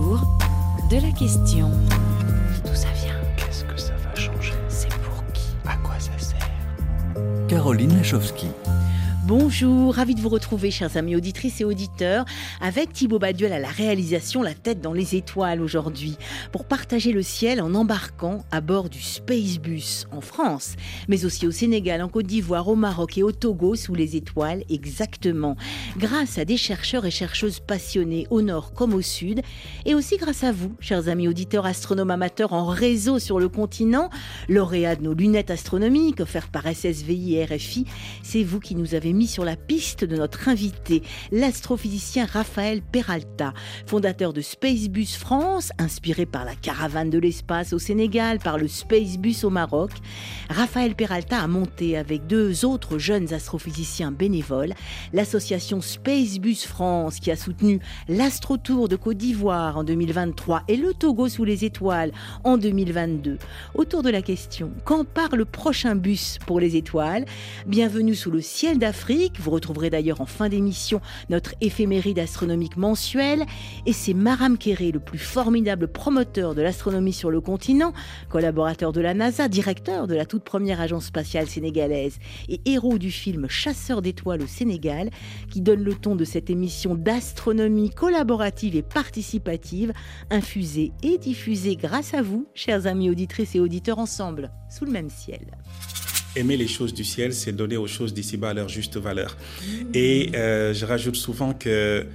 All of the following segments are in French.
de la question. D'où ça vient? Qu'est-ce que ça va changer? C'est pour qui? À quoi ça sert? Caroline Lachowski. Bonjour, ravi de vous retrouver, chers amis auditrices et auditeurs, avec Thibaut Baduel à la réalisation, la tête dans les étoiles aujourd'hui, pour partager le ciel en embarquant à bord du Spacebus en France, mais aussi au Sénégal, en Côte d'Ivoire, au Maroc et au Togo sous les étoiles exactement, grâce à des chercheurs et chercheuses passionnés au nord comme au sud, et aussi grâce à vous, chers amis auditeurs astronomes amateurs en réseau sur le continent, lauréats de nos lunettes astronomiques offertes par SSVI et RFI, c'est vous qui nous avez mis sur la piste de notre invité, l'astrophysicien Raphaël Peralta, fondateur de Spacebus France, inspiré par la caravane de l'espace au Sénégal, par le Spacebus au Maroc. Raphaël Peralta a monté avec deux autres jeunes astrophysiciens bénévoles l'association Spacebus France qui a soutenu l'Astrotour de Côte d'Ivoire en 2023 et le Togo sous les étoiles en 2022. Autour de la question, quand part le prochain bus pour les étoiles? Bienvenue sous le ciel d'Afrique vous retrouverez d'ailleurs en fin d'émission notre éphéméride astronomique mensuelle. Et c'est Maram Kéré, le plus formidable promoteur de l'astronomie sur le continent, collaborateur de la NASA, directeur de la toute première agence spatiale sénégalaise et héros du film Chasseur d'étoiles au Sénégal, qui donne le ton de cette émission d'astronomie collaborative et participative, infusée et diffusée grâce à vous, chers amis auditrices et auditeurs, ensemble, sous le même ciel aimer les choses du ciel, c'est donner aux choses d'ici-bas leur juste valeur. Et euh, je rajoute souvent que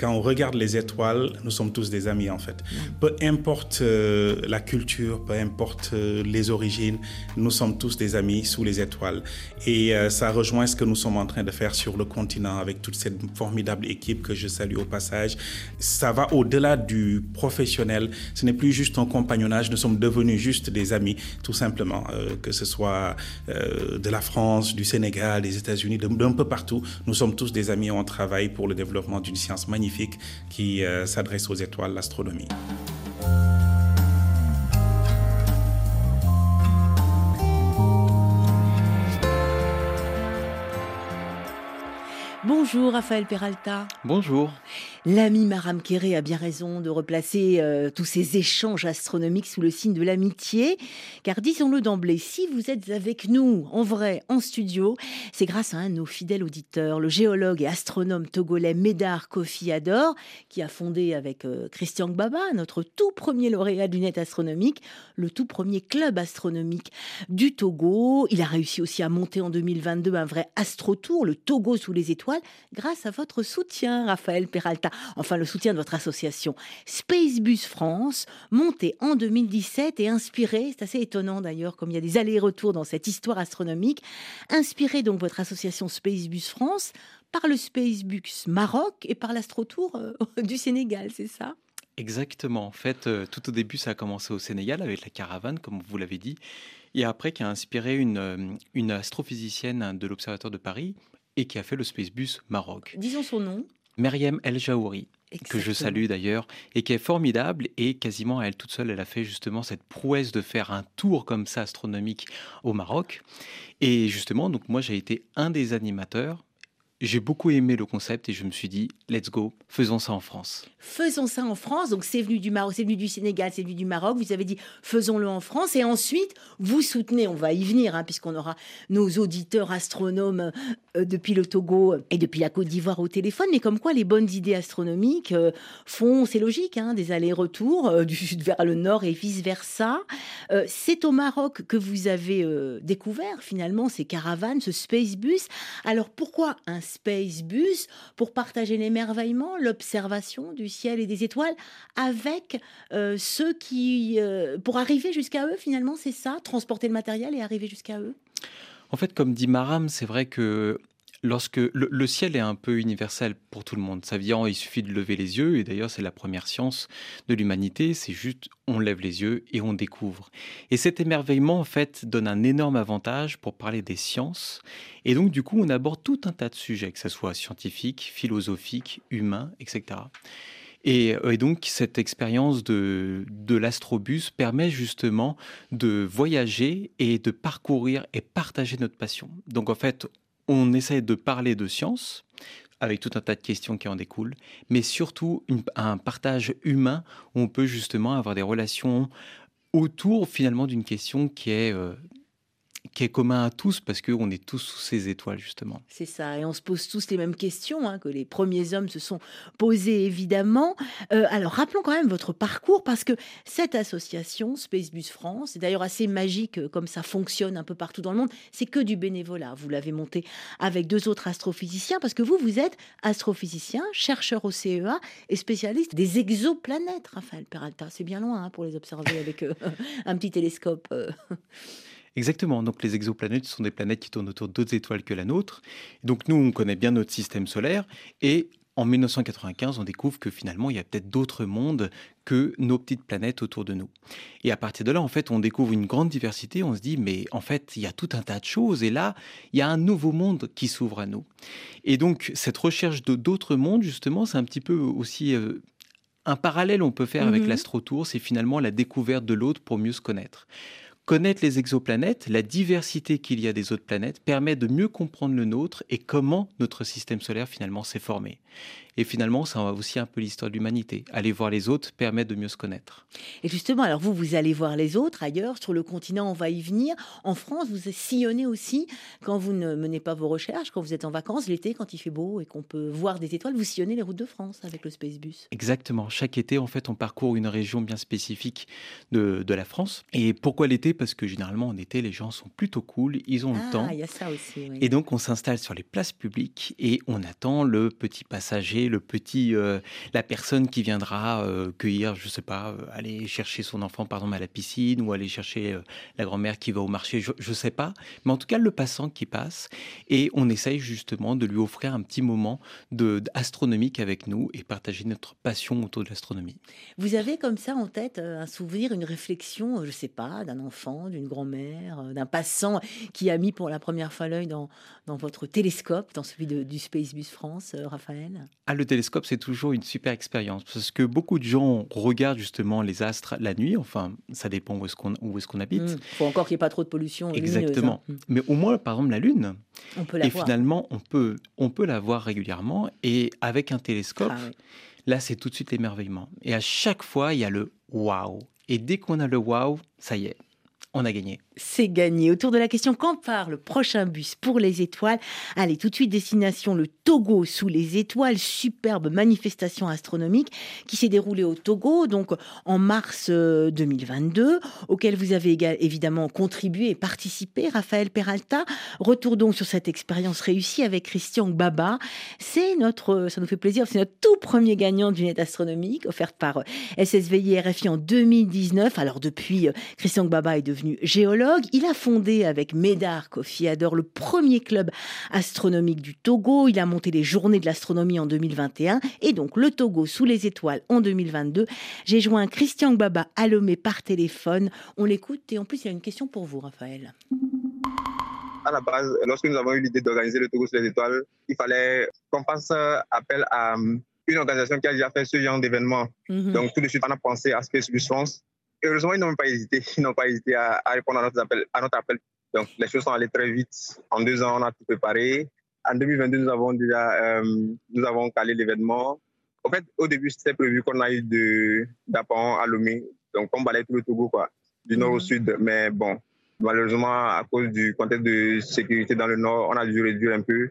quand on regarde les étoiles, nous sommes tous des amis en fait. Peu importe euh, la culture, peu importe euh, les origines, nous sommes tous des amis sous les étoiles. Et euh, ça rejoint ce que nous sommes en train de faire sur le continent avec toute cette formidable équipe que je salue au passage. Ça va au-delà du professionnel. Ce n'est plus juste un compagnonnage. Nous sommes devenus juste des amis, tout simplement. que ce soit de la France, du Sénégal, des États-Unis, d'un peu partout. Nous sommes tous des amis. On travaille pour le développement d'une science magnifique qui euh, s'adresse aux étoiles, l'astronomie. Bonjour Raphaël Peralta. Bonjour. L'ami Maram Kéré a bien raison de replacer euh, tous ces échanges astronomiques sous le signe de l'amitié, car disons-le d'emblée, si vous êtes avec nous en vrai, en studio, c'est grâce à un de nos fidèles auditeurs, le géologue et astronome togolais Médard Kofi Ador, qui a fondé avec euh, Christian Gbaba, notre tout premier lauréat du net astronomique, le tout premier club astronomique du Togo. Il a réussi aussi à monter en 2022 un vrai astrotour, le Togo sous les étoiles grâce à votre soutien, Raphaël Peralta, enfin le soutien de votre association Spacebus France, montée en 2017 et inspirée, c'est assez étonnant d'ailleurs, comme il y a des allers-retours dans cette histoire astronomique, inspirée donc votre association Spacebus France par le Spacebus Maroc et par l'Astrotour euh, du Sénégal, c'est ça? Exactement. En fait, euh, tout au début, ça a commencé au Sénégal avec la caravane, comme vous l'avez dit, et après qui a inspiré une, euh, une astrophysicienne de l'Observatoire de Paris et qui a fait le Spacebus Maroc. Disons son nom. Myriam El Jaouri, que je salue d'ailleurs, et qui est formidable. Et quasiment à elle toute seule, elle a fait justement cette prouesse de faire un tour comme ça astronomique au Maroc. Et justement, donc moi j'ai été un des animateurs j'ai beaucoup aimé le concept et je me suis dit, let's go, faisons ça en France. Faisons ça en France. Donc c'est venu du Maroc, c'est venu du Sénégal, c'est venu du Maroc. Vous avez dit, faisons-le en France. Et ensuite, vous soutenez, on va y venir, hein, puisqu'on aura nos auditeurs astronomes euh, depuis le Togo et depuis la Côte d'Ivoire au téléphone. Mais comme quoi, les bonnes idées astronomiques euh, font, c'est logique, hein, des allers-retours euh, du sud vers le nord et vice-versa. c'est au Maroc que vous avez découvert finalement ces caravanes, ce Spacebus. Alors pourquoi un Space Bus pour partager l'émerveillement, l'observation du ciel et des étoiles avec euh, ceux qui, euh, pour arriver jusqu'à eux finalement, c'est ça, transporter le matériel et arriver jusqu'à eux? En fait, comme dit Maram, c'est vrai que lorsque le, ciel est un peu universel pour tout le monde. Ça vient, il suffit de lever les yeux, et d'ailleurs c'est la première science de l'humanité, c'est juste on lève les yeux et on découvre. Et cet émerveillement en fait donne un énorme avantage pour parler des sciences, et donc du coup on aborde tout un tas de sujets, que ce soit scientifique, philosophique, humain, etc. Et, donc cette expérience de, de l'astrobus permet justement de voyager et de parcourir et partager notre passion. Donc en fait, on essaie de parler de science avec tout un tas de questions qui en découlent, mais surtout un partage humain où on peut justement avoir des relations autour finalement d'une question qui est euh, qui est commun à tous parce qu'on est tous sous ces étoiles justement. C'est ça, et on se pose tous les mêmes questions hein, que les premiers hommes se sont posées évidemment. Euh, alors rappelons quand même votre parcours parce que cette association Spacebus France, c'est d'ailleurs assez magique euh, comme ça fonctionne un peu partout dans le monde, c'est que du bénévolat. Vous l'avez monté avec deux autres astrophysiciens parce que vous, vous êtes astrophysicien, chercheur au CEA et spécialiste des exoplanètes, Raphaël Peralta. C'est bien loin hein, pour les observer avec euh, un petit télescope. Exactement. Donc les exoplanètes sont des planètes qui tournent autour d'autres étoiles que la nôtre. Donc nous, on connaît bien notre système solaire et en 1995, on découvre que finalement, il y a peut-être d'autres mondes que nos petites planètes autour de nous. Et à partir de là, en fait, on découvre une grande diversité. On se dit, mais en fait, il y a tout un tas de choses. Et là, il y a un nouveau monde qui s'ouvre à nous. Et donc, cette recherche de d'autres mondes, justement, c'est un petit peu aussi euh, un parallèle on peut faire avec mhm. l'astrotour. C'est finalement la découverte de l'autre pour mieux se connaître. Connaître les exoplanètes, la diversité qu'il y a des autres planètes, permet de mieux comprendre le nôtre et comment notre système solaire finalement s'est formé. Et finalement, ça va aussi un peu l'histoire de l'humanité. Aller voir les autres permet de mieux se connaître. Et justement, alors vous, vous allez voir les autres ailleurs, sur le continent, on va y venir. En France, vous sillonnez aussi quand vous ne menez pas vos recherches, quand vous êtes en vacances, l'été, quand il fait beau et qu'on peut voir des étoiles, vous sillonnez les routes de France avec le Spacebus. Exactement. Chaque été, en fait, on parcourt une région bien spécifique de, de la France. Et pourquoi l'été? Parce que généralement, en été, les gens sont plutôt cool, ils ont le ah, temps. il y a ça aussi. Et donc, on s'installe sur les places publiques et on attend le petit le petit, euh, la personne qui viendra euh, cueillir, je sais pas, euh, aller chercher son enfant par à la piscine ou aller chercher la grand-mère qui va au marché, je, ne sais pas, mais en tout cas le passant qui passe et on essaye justement de lui offrir un petit moment de, astronomique avec nous et partager notre passion autour de l'astronomie. Vous avez comme ça en tête un souvenir, une réflexion, je sais pas, d'un enfant, d'une grand-mère, d'un passant qui a mis pour la première fois l'œil dans, dans votre télescope, dans celui du Spacebus France, Raphaël? Ah, le télescope, c'est toujours une super expérience parce que beaucoup de gens regardent justement les astres la nuit. Enfin, ça dépend où est-ce qu'on est habite. Il mmh. faut encore qu'il n'y ait pas trop de pollution. Exactement. Hein. Mmh. Mais au moins, par exemple, la Lune. On peut la et finalement, on peut, on peut la voir régulièrement. Et avec un télescope, ah là, c'est tout de suite l'émerveillement. Et à chaque fois, il y a le waouh. Et dès qu'on a le waouh, ça y est, on a gagné. C'est gagné. Autour de la question quand part le prochain bus pour les étoiles? Allez, tout de suite, destination le Togo sous les étoiles. Superbe manifestation astronomique qui s'est déroulée au Togo, donc en mars 2022, euh, auquel vous avez évidemment contribué et participé, Raphaël Peralta. Retour donc sur cette expérience réussie avec Christian Baba. C'est notre, ça nous fait plaisir, c'est notre tout premier gagnant d'une aide astronomique offerte par SSVI RFI en 2019. Alors depuis, euh, Christian Baba est devenu géologue. Il a fondé avec Médard Kofi Ador le premier club astronomique du Togo. Il a monté les journées de l'astronomie en 2021 et donc le Togo sous les étoiles en 2022. J'ai joint Christian Baba à Lomé par téléphone. On l'écoute et en plus il y a une question pour vous, Raphaël. À la base, lorsque nous avons eu l'idée d'organiser le Togo sous les étoiles, il fallait qu'on fasse appel à une organisation qui a déjà fait ce genre d'événement. Mhm. Donc tout de suite, on a pensé à Space France heureusement, ils n'ont pas hésité. Ils n'ont pas hésité à, répondre à notre, appel, à notre appel. Donc, les choses sont allées très vite. En deux ans, on a tout préparé. En 2022, nous avons déjà euh, nous avons calé l'événement. En fait, au début, c'était prévu qu'on aille de d'Apan à Lomé. Donc, on balayait tout le Togo, quoi, du nord au mhm. sud. Mais bon, malheureusement, à cause du contexte de sécurité dans le nord, on a dû réduire un peu.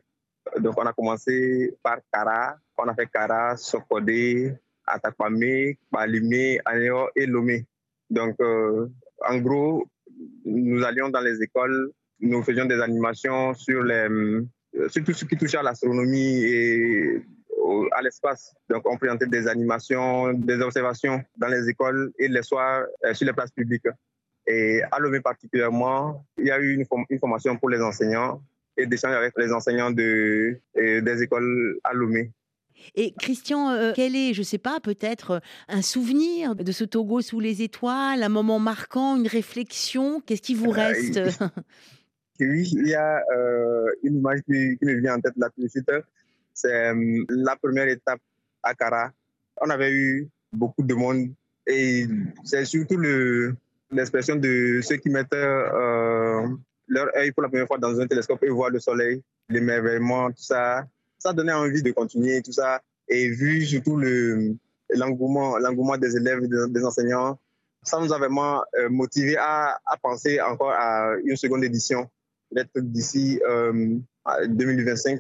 Donc, on a commencé par Kara. On a fait Kara, Sokodé, Atakwame, Balimé, Anéo et Lomé. Donc, euh, en gros, nous allions dans les écoles, nous faisions des animations sur, les, euh, sur tout ce qui touchait à l'astronomie et à l'espace. Donc, on présentait des animations, des observations dans les écoles et les soirs euh, sur les places publiques. Et à Lomé particulièrement, il y a eu une, formation pour les enseignants et d'échanges avec les enseignants de, des écoles à Lomé. Et Christian, euh, quel est, je ne sais pas, peut-être euh, un souvenir de ce Togo sous les étoiles, un moment marquant, une réflexion? Qu'est-ce qui vous euh, reste? Oui, il y a une image qui, me vient en tête là tout de suite. C'est la première étape à Kara. On avait eu beaucoup de monde et c'est surtout l'expression de ceux qui mettent leur œil pour la première fois dans un télescope et voient le soleil, l'émerveillement, tout ça ça donnait envie de continuer tout ça. Et vu surtout le, l'engouement, l'engouement des élèves, des, enseignants, ça nous a vraiment euh, motivé à, penser encore à une seconde édition, peut-être d'ici 2025. Euh,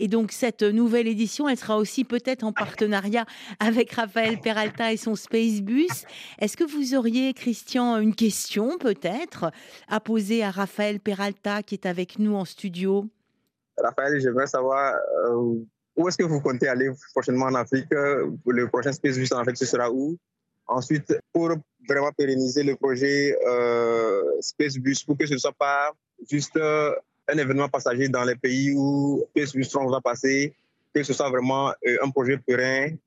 et donc cette nouvelle édition, elle sera aussi peut-être en partenariat avec Raphaël Peralta et son Space Bus. Est-ce que vous auriez, Christian, une question peut-être à poser à Raphaël Peralta qui est avec nous en studio? Raphaël, j'aimerais savoir euh, où est-ce que vous comptez aller prochainement en Afrique? Le prochain Space Bus en Afrique, ce sera où? Ensuite, pour vraiment pérenniser le projet euh, Space Bus, pour que ce ne soit pas juste euh, un événement passager dans les pays où Space Bus va passer, que ce soit vraiment un projet pérenne,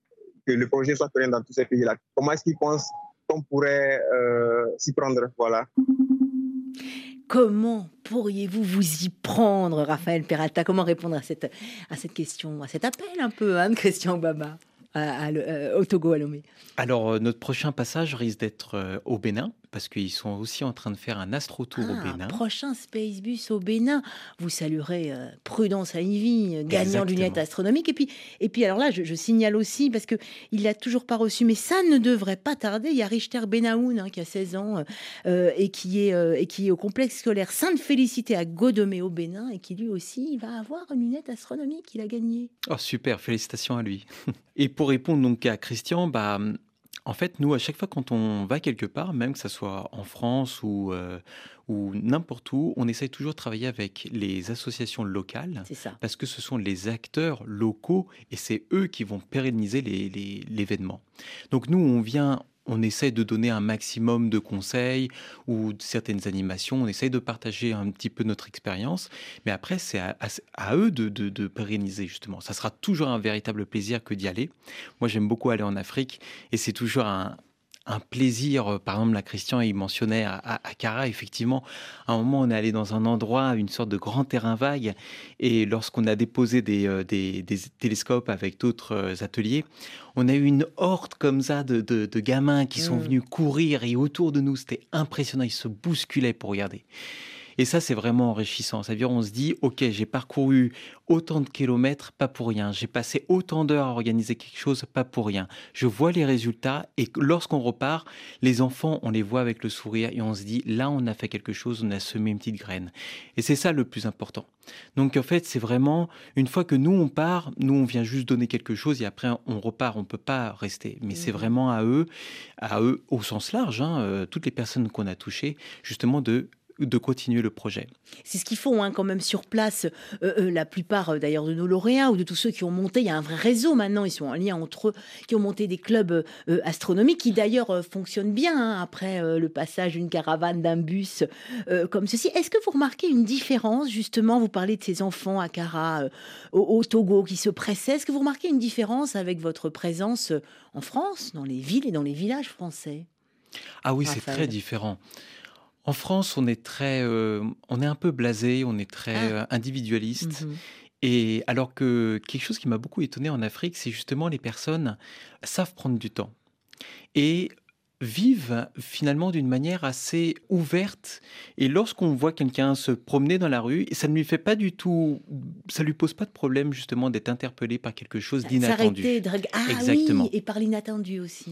que le projet soit pérenne dans tous ces pays-là. Comment est-ce qu'ils pensent qu'on pourrait s'y prendre? Voilà. Comment pourriez-vous vous y prendre, Raphaël Peralta? Comment répondre à cette, question, à cet appel un peu hein, de Christian Obama euh, au Togo, à Lomé? Alors, euh, notre prochain passage risque d'être euh, au Bénin parce qu'ils sont aussi en train de faire un astro-tour au ah, Bénin. Prochain Space Bus au Bénin. Vous saluerez euh, Prudence Ivy, euh, gagnant lunettes astronomiques. Et puis, et puis alors là, je, signale aussi, parce qu'il l'a toujours pas reçu, mais ça ne devrait pas tarder. Il y a Richter Benaoun, hein, qui a 16 ans, euh, et, qui est, et qui est au complexe scolaire Sainte-Félicité à Godomé au Bénin, et qui lui aussi va avoir une lunette astronomique. Il a gagné. Oh, super, félicitations à lui. et pour répondre donc à Christian, bah, en fait, nous, à chaque fois quand on va quelque part, même que ce soit en France ou, euh, ou n'importe où, on essaye toujours de travailler avec les associations locales. Parce que ce sont les acteurs locaux et c'est eux qui vont pérenniser l'événement. Donc nous, on vient, on essaie de donner un maximum de conseils ou de certaines animations, on essaye de partager un petit peu notre expérience, mais après c'est à, eux de, de, pérenniser justement. Ça sera toujours un véritable plaisir que d'y aller. Moi j'aime beaucoup aller en Afrique et c'est toujours un, un plaisir. Euh, par exemple, la Christian, il mentionnait à, à, Cara, effectivement, à un moment, on est allé dans un endroit, une sorte de grand terrain vague, et lorsqu'on a déposé des, euh, des, télescopes avec d'autres euh, ateliers, on a eu une horde comme ça de, de, gamins qui sont mmh. venus courir, et autour de nous, c'était impressionnant, ils se bousculaient pour regarder. Et ça, c'est vraiment enrichissant. C'est-à-dire, on se dit, OK, j'ai parcouru autant de kilomètres, pas pour rien. J'ai passé autant d'heures à organiser quelque chose, pas pour rien. Je vois les résultats et lorsqu'on repart, les enfants, on les voit avec le sourire et on se dit, là, on a fait quelque chose, on a semé une petite graine. Et c'est ça le plus important. Donc, en fait, c'est vraiment, une fois que nous, on part, nous, on vient juste donner quelque chose et après, on repart. On peut pas rester. Mais c'est mmh. vraiment à eux, à eux au sens large, hein, euh, toutes les personnes qu'on a touchées, justement, de de continuer le projet. C'est ce qu'ils font hein, quand même sur place. Euh, euh, la plupart euh, d'ailleurs de nos lauréats ou de tous ceux qui ont monté, il y a un vrai réseau maintenant, ils sont en lien entre eux, qui ont monté des clubs astronomiques qui d'ailleurs fonctionnent bien hein, après le passage d'une caravane, d'un bus comme ceci. Est-ce que vous remarquez une différence justement? Vous parlez de ces enfants à Cara, au, Togo qui se pressaient. Est-ce que vous remarquez une différence avec votre présence en France, dans les villes et dans les villages français? Ah oui, c'est très différent. En France, on est très, euh, on est un peu blasé, on est très ah. euh, individualiste. Mmh Et alors que quelque chose qui m'a beaucoup étonné en Afrique, c'est justement les personnes savent prendre du temps et vivent finalement d'une manière assez ouverte. Et lorsqu'on voit quelqu'un se promener dans la rue, ça ne lui fait pas du tout, ça lui pose pas de problème justement d'être interpellé par quelque chose d'inattendu. Ah Exactement. et par l'inattendu aussi.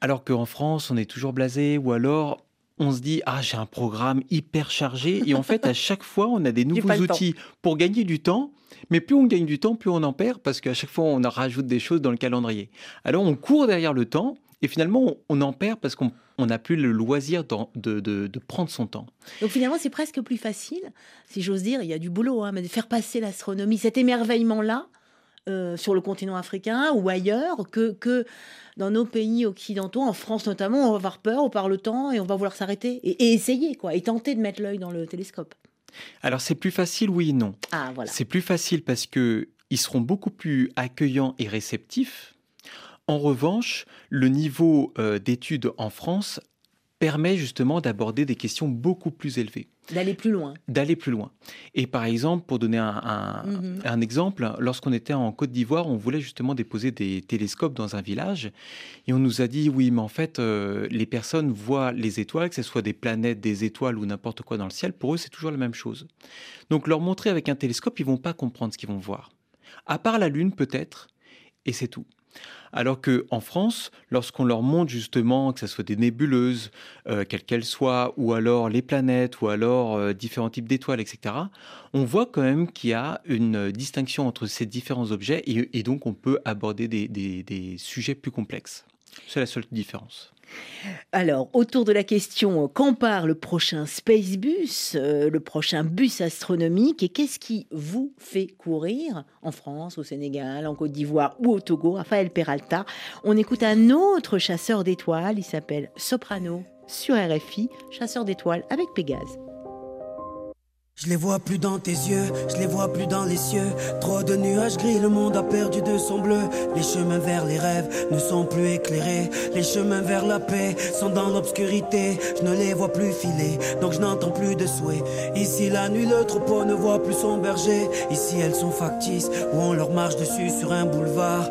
Alors qu'en France, on est toujours blasé, ou alors on se dit ah j'ai un programme hyper chargé. Et en fait à chaque fois on a des nouveaux outils pour gagner du temps. Mais plus on gagne du temps plus on en perd parce qu'à chaque fois on en rajoute des choses dans le calendrier. Alors on court derrière le temps et finalement on en perd parce qu'on n'a plus le loisir de, de, prendre son temps. Donc finalement, c'est presque plus facile, si j'ose dire, il y a du boulot, hein, mais de faire passer l'astronomie, cet émerveillement-là, euh, sur le continent africain ou ailleurs que, que dans nos pays occidentaux, en France notamment, on va avoir peur, on parle le temps et on va vouloir s'arrêter et, essayer, quoi, et tenter de mettre l'œil dans le télescope. Alors c'est plus facile, oui et non. Ah, voilà. C'est plus facile parce que ils seront beaucoup plus accueillants et réceptifs. En revanche, le niveau euh, d'études en France permet justement d'aborder des questions beaucoup plus élevées. D'aller plus loin. D'aller plus loin. Et par exemple, pour donner un, mhm. exemple, lorsqu'on était en Côte d'Ivoire, on voulait justement déposer des télescopes dans un village. Et on nous a dit, oui, mais en fait, euh, les personnes voient les étoiles, que ce soit des planètes, des étoiles ou n'importe quoi dans le ciel, pour eux, c'est toujours la même chose. Donc leur montrer avec un télescope, ils vont pas comprendre ce qu'ils vont voir. À part la Lune peut-être, et c'est tout. Alors que en France, lorsqu'on leur montre justement que ce soit des nébuleuses, euh, quelles qu'elles soient, ou alors les planètes, ou alors euh, différents types d'étoiles, etc., on voit quand même qu'il y a une distinction entre ces différents objets et, donc on peut aborder des sujets plus complexes. C'est la seule différence. Alors, autour de la question, quand part le prochain Space Bus, euh, le prochain bus astronomique, et qu'est-ce qui vous fait courir en France, au Sénégal, en Côte d'Ivoire ou au Togo Raphaël Peralta. On écoute un autre chasseur d'étoiles, il s'appelle Soprano sur RFI, chasseur d'étoiles avec Pégase. Je les vois plus dans tes yeux, je les vois plus dans les cieux. Trop de nuages gris, le monde a perdu de son bleu. Les chemins vers les rêves ne sont plus éclairés. Les chemins vers la paix sont dans l'obscurité. Je ne les vois plus filer, donc je n'entends plus de souhaits. Ici la nuit, le troupeau ne voit plus son berger. Ici elles sont factices, ou on leur marche dessus sur un boulevard.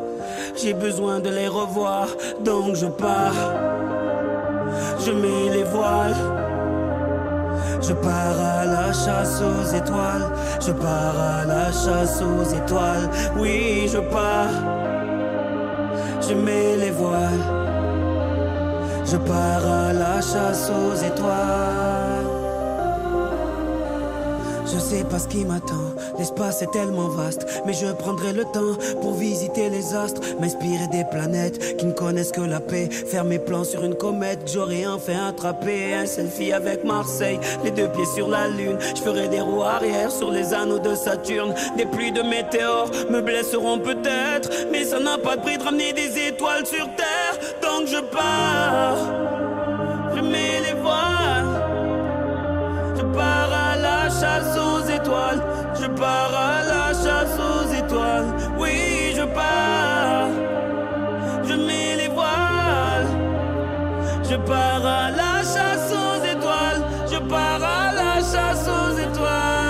J'ai besoin de les revoir, donc je pars. Je mets les voiles. Je pars à la chasse aux étoiles. Je pars à la chasse aux étoiles. Oui, je pars. Je mets les voiles. Je pars à la chasse aux étoiles. Je sais pas ce qui m'attend, l'espace est tellement vaste, mais je prendrai le temps pour visiter les astres, m'inspirer des planètes qui ne connaissent que la paix, faire mes plans sur une comète, j'aurais enfin attrapé un selfie avec Marseille, les deux pieds sur la lune, je ferai des roues arrière sur les anneaux de Saturne, des pluies de météores me blesseront peut-être, mais ça n'a pas de prix de ramener des étoiles sur Terre, donc je pars, chasse aux étoiles. Je pars à la chasse aux étoiles. Oui, je pars. Je mets les voiles. Je pars à la chasse aux étoiles. Je pars à la chasse aux étoiles.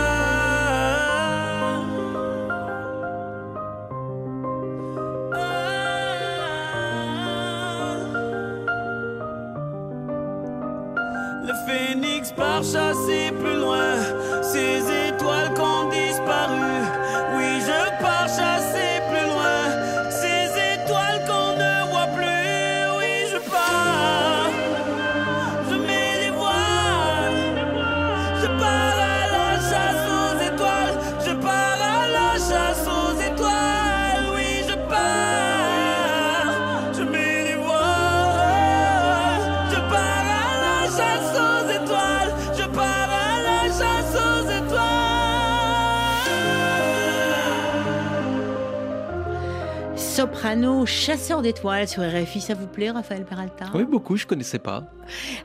Le phénix part chasser plus loin ces étoiles Soprano, chasseur d'étoiles sur RFI, ça vous plaît Raphaël Peralta? Oui, beaucoup, je connaissais pas.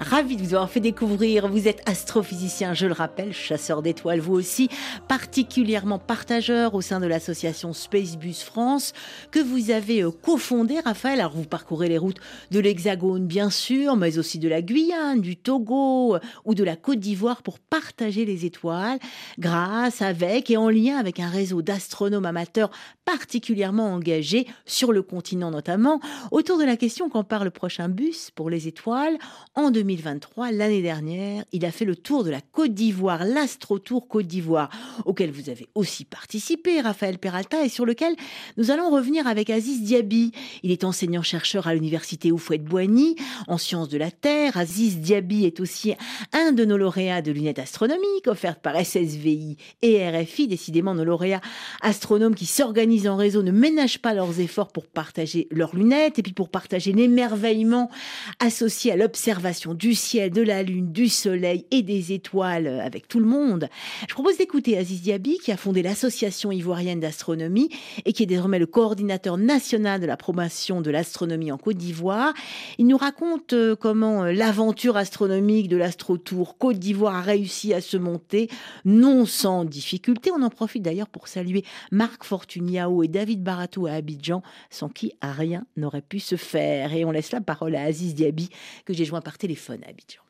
Ravi de vous avoir fait découvrir. Vous êtes astrophysicien, je le rappelle, chasseur d'étoiles, vous aussi, particulièrement partageur au sein de l'association Spacebus France, que vous avez euh, cofondé, Raphaël. Alors, vous parcourez les routes de l'Hexagone, bien sûr, mais aussi de la Guyane, du Togo euh, ou de la Côte d'Ivoire pour partager les étoiles, grâce, avec et en lien avec un réseau d'astronomes amateurs particulièrement engagés sur le continent notamment, autour de la question quand part le prochain bus pour les étoiles. En 2023, l'année dernière, il a fait le tour de la Côte d'Ivoire, l'Astro Tour Côte d'Ivoire, auquel vous avez aussi participé, Raphaël Peralta, et sur lequel nous allons revenir avec Aziz Diaby. Il est enseignant-chercheur à l'université Oufouette-Boigny en sciences de la Terre. Aziz Diaby est aussi un de nos lauréats de lunettes astronomiques offertes par SSVI et RFI. Décidément, nos lauréats astronomes qui s'organisent en réseau ne ménagent pas leurs efforts pour partager leurs lunettes et puis pour partager l'émerveillement associé à l'observation du ciel, de la lune, du soleil et des étoiles avec tout le monde. Je propose d'écouter Aziz Diaby qui a fondé l'association ivoirienne d'astronomie et qui est désormais le coordinateur national de la promotion de l'astronomie en Côte d'Ivoire. Il nous raconte euh, comment euh, l'aventure astronomique de l'Astro Tour Côte d'Ivoire a réussi à se monter non sans difficulté. On en profite d'ailleurs pour saluer Marc Fortuniao et David Baratou à Abidjan, sans qui rien n'aurait pu se faire. Et on laisse la parole à Aziz Diaby que j'ai joint par téléphone à Abidjan.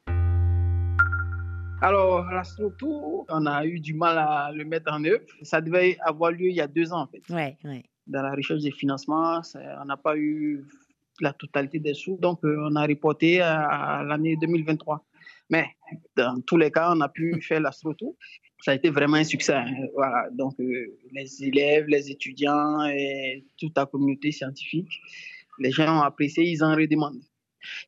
Alors, l'Astro-Tour, on a eu du mal à le mettre en œuvre. Ça devait avoir lieu il y a deux ans, en fait. Ouais, ouais. Dans la recherche des financements, on n'a pas eu la totalité des sous. Donc, euh, on a reporté à l'année 2023. Mais dans tous les cas, on a pu faire l'astrotour. Ça a été vraiment un succès. Hein. Voilà. Donc, euh, les élèves, les étudiants et toute la communauté scientifique, les gens ont apprécié, ils en redemandent.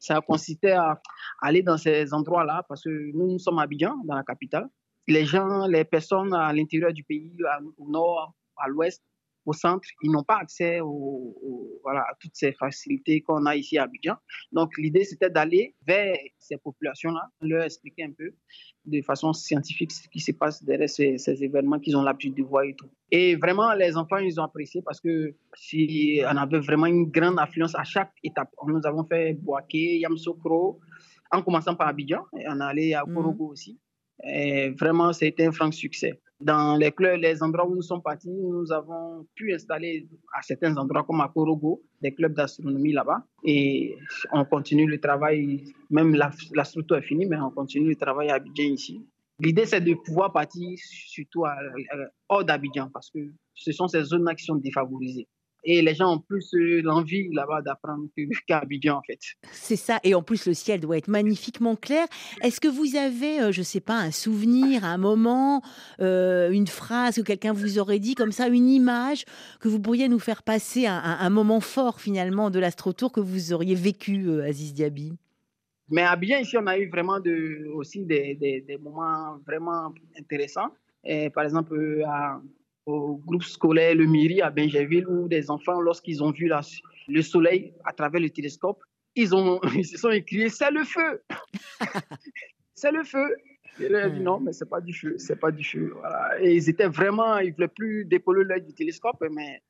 Ça consistait à aller dans ces endroits-là parce que nous, nous sommes à Abidjan, dans la capitale. Les gens, les personnes à l'intérieur du pays, au nord, à l'ouest, au centre, ils n'ont pas accès voilà, à toutes ces facilités qu'on a ici à Abidjan. Donc l'idée, c'était d'aller vers ces populations-là, leur expliquer un peu de façon scientifique ce qui se passe derrière ces, événements qu'ils ont l'habitude de voir et tout. Et vraiment, les enfants, ils ont apprécié parce que si on avait vraiment une grande affluence à chaque étape. Nous avons fait Boaké, Yamsokro, en commençant par Abidjan, et on est allé à mhm. Korogo aussi. Et vraiment, c'était un franc succès. Dans les clubs, les endroits où nous sommes partis, nous avons pu installer à certains endroits comme à Korogo, des clubs d'astronomie là-bas. Et on continue le travail, même la, la, structure est finie, mais on continue le travail à Abidjan ici. L'idée, c'est de pouvoir partir surtout hors d'Abidjan parce que ce sont ces zones-là qui sont défavorisées et les gens ont plus euh, l'envie là-bas d'apprendre qu'à Abidjan en fait. C'est ça, et en plus le ciel doit être magnifiquement clair. Est-ce que vous avez, euh, je ne sais pas, un souvenir, un moment, euh, une phrase que quelqu'un vous aurait dit comme ça, une image que vous pourriez nous faire passer un, un, moment fort finalement de l'astrotour que vous auriez vécu, Aziz Diaby? Mais à Abidjan, ici, on a eu vraiment de, aussi des, des, des moments vraiment intéressants. Et par exemple, à, au groupe scolaire Le Miri à Benjerville où des enfants, lorsqu'ils ont vu la, le soleil à travers le télescope, ils, ont, ils se sont écriés C'est le feu C'est le feu et là, dit non, mais c'est pas du feu, c'est pas du feu. Voilà. Et ils étaient vraiment, ils voulaient plus décoller l'œil du télescope, mais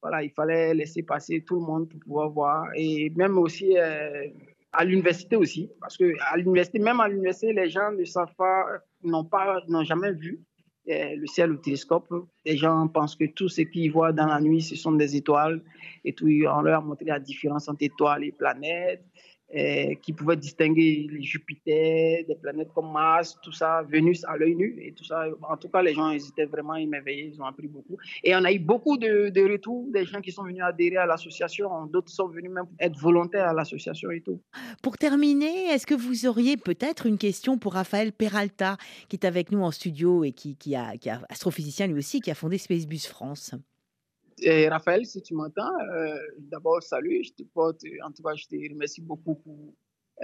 voilà, il fallait laisser passer tout le monde pour pouvoir voir. Et même aussi euh, à l'université aussi, parce que à l'université, même à l'université, les gens ne savent pas, n'ont pas, n'ont jamais vu le ciel au télescope. Les gens pensent que tout ce qu'ils voient dans la nuit, ce sont des étoiles. Et tout, on leur a montré la différence entre étoiles et planètes qui pouvaient distinguer Jupiter, des planètes comme Mars, tout ça, Vénus à l'œil nu et tout ça. En tout cas, les gens ils étaient vraiment émerveillés, ils ont appris beaucoup. Et on a eu beaucoup de, retours, des gens qui sont venus adhérer à l'association, d'autres sont venus même être volontaires à l'association et tout. Pour terminer, est-ce que vous auriez peut-être une question pour Raphaël Peralta, qui est avec nous en studio et qui, qui, astrophysicien lui aussi, qui a fondé Spacebus France? Raphaël, si tu m'entends, euh, d'abord, salut. Je te porte, en tout cas, je te remercie beaucoup pour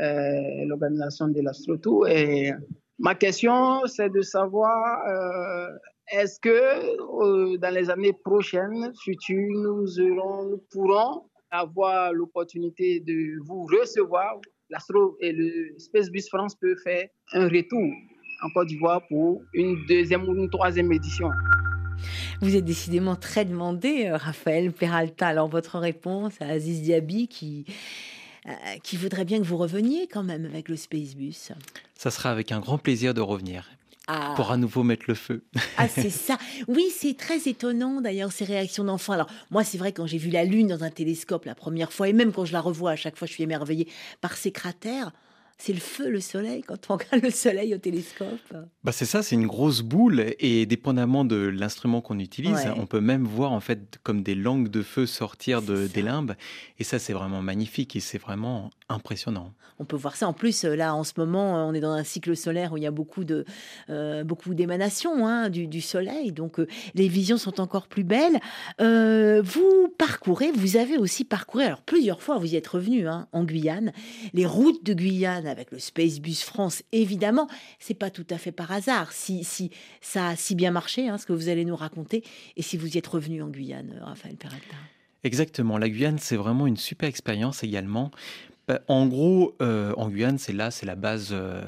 euh, l'organisation de l'Astrotour. Et ma question, c'est de savoir euh, est-ce que dans les années prochaines, futures, nous, nous pourrons avoir l'opportunité de vous recevoir? L'Astro et le Space Bus France peut faire un retour en Côte d'Ivoire pour une deuxième ou une troisième édition. Vous êtes décidément très demandé, euh, Raphaël Peralta. Alors, votre réponse à Aziz Diaby qui, euh, qui voudrait bien que vous reveniez quand même avec le Spacebus. Ça sera avec un grand plaisir de revenir. Ah. Pour à nouveau mettre le feu. Ah, c'est ça. Oui, c'est très étonnant d'ailleurs ces réactions d'enfants. Alors, moi, c'est vrai, quand j'ai vu la Lune dans un télescope la première fois, et même quand je la revois à chaque fois, je suis émerveillée par ces cratères c'est le feu, le soleil, quand on regarde le soleil au télescope. Bah c'est ça, c'est une grosse boule et dépendamment de l'instrument qu'on utilise, on peut même voir en fait comme des langues de feu sortir de, des limbes et ça c'est vraiment magnifique et c'est vraiment impressionnant. On peut voir ça en plus là en ce moment, on est dans un cycle solaire où il y a beaucoup de euh, beaucoup d'émanations hein, du, soleil, donc euh, les visions sont encore plus belles. Euh, vous parcourez, vous avez aussi parcouru, alors plusieurs fois vous y êtes revenu hein, en Guyane, les routes de Guyane avec le Spacebus France, évidemment, c'est pas tout à fait par hasard. Si, si ça a si bien marché, hein, ce que vous allez nous raconter, et si vous y êtes revenu en Guyane, euh, Raphaël Peralta. Exactement. La Guyane, c'est vraiment une super expérience également. Bah, en gros, euh, en Guyane, c'est là, c'est la base euh,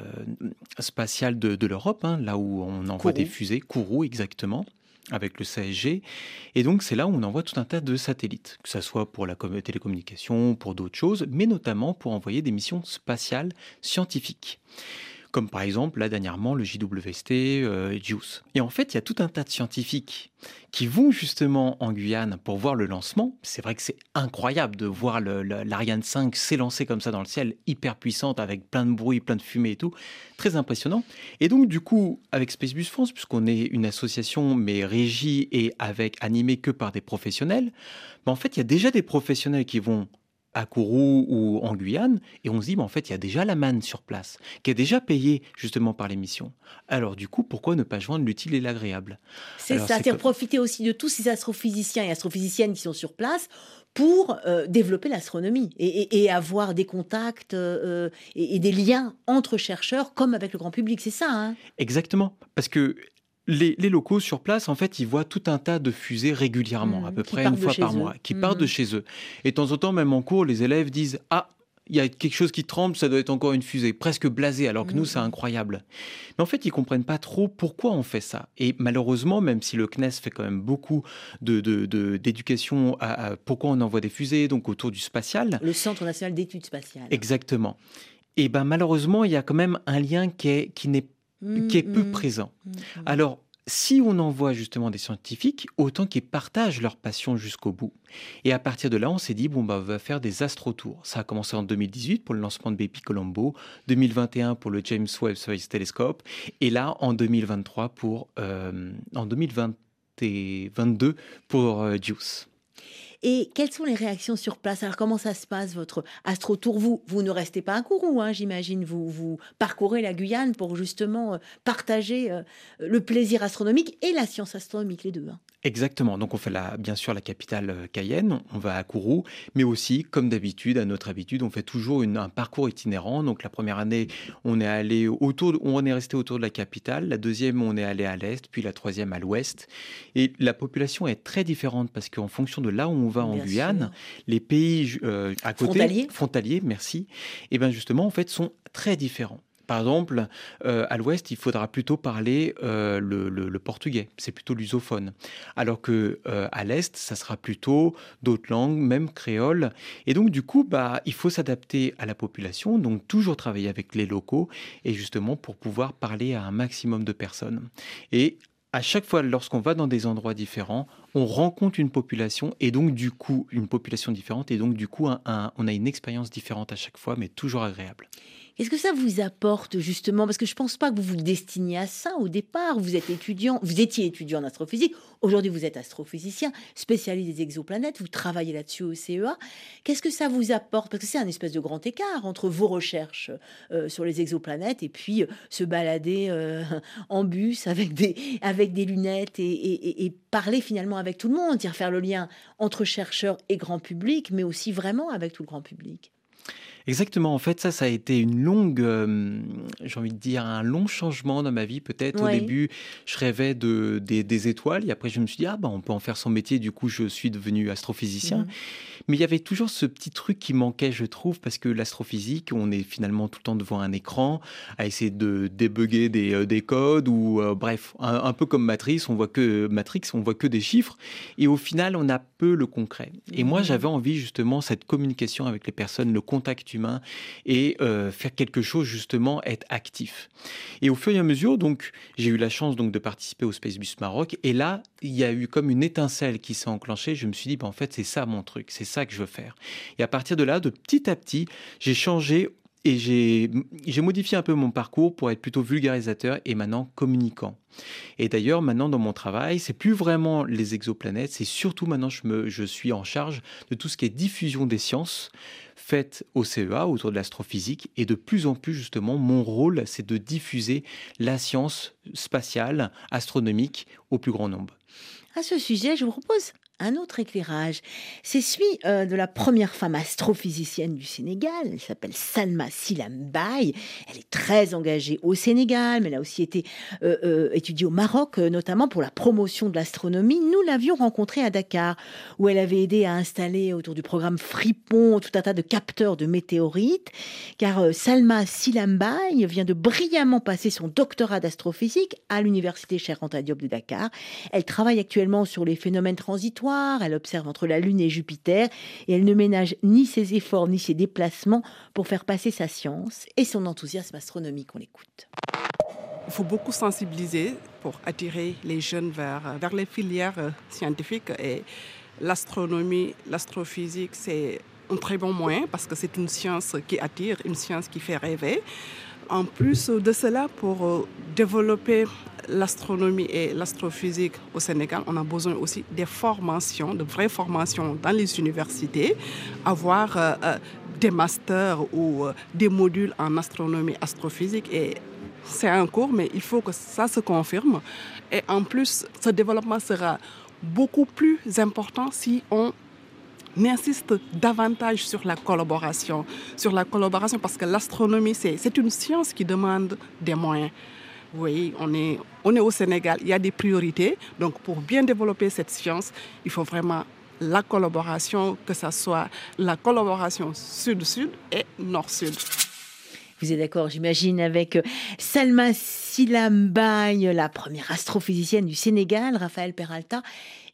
spatiale de, l'Europe, hein, là où on envoie des fusées, Kourou exactement avec le CSG. Et donc, c'est là où on envoie tout un tas de satellites, que ce soit pour la télécommunication, pour d'autres choses, mais notamment pour envoyer des missions spatiales scientifiques comme par exemple là dernièrement le JWST euh, JUICE. Et en fait, il y a tout un tas de scientifiques qui vont justement en Guyane pour voir le lancement. C'est vrai que c'est incroyable de voir l'Ariane 5 s'élancer comme ça dans le ciel, hyper puissante, avec plein de bruit, plein de fumée et tout. Très impressionnant. Et donc, du coup, avec Spacebus France, puisqu'on est une association, mais régie et avec animée que par des professionnels, ben, en fait, il y a déjà des professionnels qui vont à Kourou ou en Guyane, et on se dit, mais en fait, il y a déjà la manne sur place, qui est déjà payée justement par les missions. Alors du coup, pourquoi ne pas joindre l'utile et l'agréable? C'est ça, c'est-à-dire profiter aussi de tous ces astrophysiciens et astrophysiciennes qui sont sur place pour euh, développer l'astronomie et, avoir des contacts euh, et, des liens entre chercheurs comme avec le grand public. C'est ça. Hein? Exactement. Parce que les, locaux sur place, en fait, ils voient tout un tas de fusées régulièrement, à mmh, peu près une fois par mois, qui partent de mmh. chez eux. Et de temps en temps, même en cours, les élèves disent Ah, il y a quelque chose qui tremble, ça doit être encore une fusée, presque blasée, alors que nous, c'est mmh. incroyable. Mais en fait, ils comprennent pas trop pourquoi on fait ça. Et malheureusement, même si le CNES fait quand même beaucoup d'éducation de, à, pourquoi on envoie des fusées, donc autour du spatial. Le Centre national d'études spatiales. Exactement. Et ben malheureusement, il y a quand même un lien qui est, qui n'est qui est peu mmh. présent. Alors, si on envoie justement des scientifiques, autant qu'ils partagent leur passion jusqu'au bout. Et à partir de là, on s'est dit, bon, bah, on va faire des astrotours. Ça a commencé en 2018 pour le lancement de BP Colombo, 2021 pour le James Webb Space Telescope, et là, en 2023 pour, euh, en 2022 pour euh, JUICE. Et quelles sont les réactions sur place? Alors, comment ça se passe, votre astro-tour vous, vous ne restez pas à Kourou, hein, j'imagine. Vous, vous parcourez la Guyane pour justement euh, partager euh, le plaisir astronomique et la science astronomique, les deux. Hein. Exactement. Donc, on fait la, bien sûr la capitale euh, Cayenne, on va à Kourou, mais aussi, comme d'habitude, à notre habitude, on fait toujours un parcours itinérant. Donc, la première année, on est allé autour, on est resté autour de la capitale. La deuxième, on est allé à l'est, puis la troisième à l'ouest. Et la population est très différente parce qu'en fonction de là où on va en Guyane, les pays euh, à côté, frontaliers, merci, et eh bien justement, en fait, sont très différents. Par exemple, euh, à l'ouest, il faudra plutôt parler euh, le, portugais, c'est plutôt lusophone. Alors que à l'est, ça sera plutôt d'autres langues, même créole. Et donc, du coup, bah, il faut s'adapter à la population, donc toujours travailler avec les locaux, et justement pour pouvoir parler à un maximum de personnes. Et à chaque fois, lorsqu'on va dans des endroits différents, on rencontre une population et donc du coup une population différente et donc du coup on a une expérience différente à chaque fois, mais toujours agréable. Est-ce que ça vous apporte justement? Parce que je ne pense pas que vous vous destiniez à ça au départ. Vous êtes étudiant, vous étiez étudiant en astrophysique. Aujourd'hui, vous êtes astrophysicien, spécialiste des exoplanètes. Vous travaillez là-dessus au CEA. Qu'est-ce que ça vous apporte? Parce que c'est un espèce de grand écart entre vos recherches euh, sur les exoplanètes et puis euh, se balader euh, en bus avec des, avec des lunettes et, et, parler finalement avec tout le monde, dire faire le lien entre chercheurs et grand public, mais aussi vraiment avec tout le grand public. Exactement. En fait, ça, ça a été une longue, euh, j'ai envie de dire, un long changement dans ma vie. Peut-être au début, je rêvais de, des, étoiles et après, je me suis dit, ah, bah, on peut en faire son métier. Du coup, je suis devenu astrophysicien. Mmh. Mais il y avait toujours ce petit truc qui manquait, je trouve, parce que l'astrophysique, on est finalement tout le temps devant un écran à essayer de débugger des, euh, des codes ou, euh, bref, un, peu comme Matrix, on voit que Matrix, on voit que des chiffres et au final, on a peu le concret. Et moi, mmh. j'avais envie justement cette communication avec les personnes, le contact humain et euh, faire quelque chose justement, être actif. Et au fur et à mesure, donc, j'ai eu la chance donc de participer au Space Bus Maroc et là, il y a eu comme une étincelle qui s'est enclenchée. Je me suis dit, ben, en fait, c'est ça mon truc, c'est ça que je veux faire. Et à partir de là, de petit à petit, j'ai changé et j'ai modifié un peu mon parcours pour être plutôt vulgarisateur et maintenant communicant. Et d'ailleurs, maintenant dans mon travail, c'est plus vraiment les exoplanètes, c'est surtout maintenant je, me, je suis en charge de tout ce qui est diffusion des sciences faites au CEA autour de l'astrophysique. Et de plus en plus, justement, mon rôle, c'est de diffuser la science spatiale, astronomique au plus grand nombre. À ce sujet, je vous propose un autre éclairage. C'est celui euh, de la première femme astrophysicienne du Sénégal. Elle s'appelle Salma Silambaye. Elle est très engagée au Sénégal, mais elle a aussi été euh, euh, étudiée au Maroc, notamment pour la promotion de l'astronomie. Nous l'avions rencontrée à Dakar, où elle avait aidé à installer autour du programme Fripon tout un tas de capteurs de météorites. Car Salma Silambaye vient de brillamment passer son doctorat d'astrophysique à l'université Cheikh Anta Diop de Dakar. Elle travaille actuellement sur les phénomènes transitoires elle observe entre la Lune et Jupiter, et elle ne ménage ni ses efforts ni ses déplacements pour faire passer sa science et son enthousiasme astronomique. On l'écoute. Il faut beaucoup sensibiliser pour attirer les jeunes vers, vers les filières euh, scientifiques et l'astronomie, l'astrophysique, c'est un très bon moyen parce que c'est une science qui attire, une science qui fait rêver. En plus de cela, pour euh, développer l'astronomie et l'astrophysique au Sénégal, on a besoin aussi des formations, de vraies formations dans les universités, avoir euh, euh, des masters ou des modules en astronomie, astrophysique et c'est un cours, mais il faut que ça se confirme. Et en plus, ce développement sera beaucoup plus important si on insiste davantage sur la collaboration, sur la collaboration parce que l'astronomie, c'est une science qui demande des moyens. Oui, on est, on est au Sénégal, il y a des priorités. Donc pour bien développer cette science, il faut vraiment la collaboration, que ce soit la collaboration sud-sud et nord-sud. Vous êtes d'accord, j'imagine, avec euh, Salma Silambaye, la première astrophysicienne du Sénégal, Raphaël Peralta.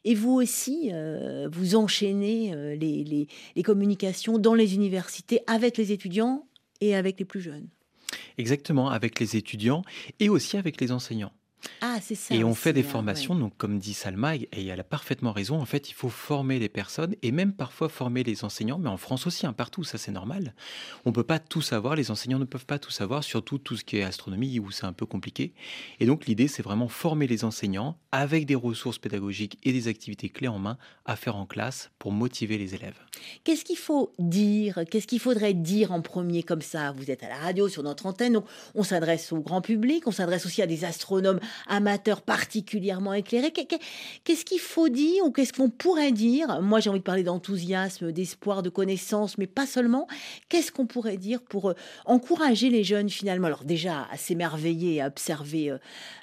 Et vous aussi, euh, vous enchaînez euh, les, les communications dans les universités avec les étudiants et avec les plus jeunes. Exactement, avec les étudiants et aussi avec les enseignants. Ah, c'est ça. Et on fait des formations, donc comme dit Salma, et elle a parfaitement raison, en fait, il faut former les personnes et même parfois former les enseignants, mais en France aussi, hein, partout, ça c'est normal. On ne peut pas tout savoir, les enseignants ne peuvent pas tout savoir, surtout tout ce qui est astronomie où c'est un peu compliqué. Et donc l'idée, c'est vraiment former les enseignants avec des ressources pédagogiques et des activités clés en main à faire en classe pour motiver les élèves. Qu'est-ce qu'il faut dire? Qu'est-ce qu'il faudrait dire en premier comme ça? Vous êtes à la radio, sur notre antenne, donc on s'adresse au grand public, on s'adresse aussi à des astronomes amateurs particulièrement éclairés. Qu'est-ce qu'il faut dire ou qu'est-ce qu'on pourrait dire? Moi, j'ai envie de parler d'enthousiasme, d'espoir, de connaissance, mais pas seulement. Qu'est-ce qu'on pourrait dire pour euh, encourager les jeunes finalement? Alors déjà, à s'émerveiller, à observer euh,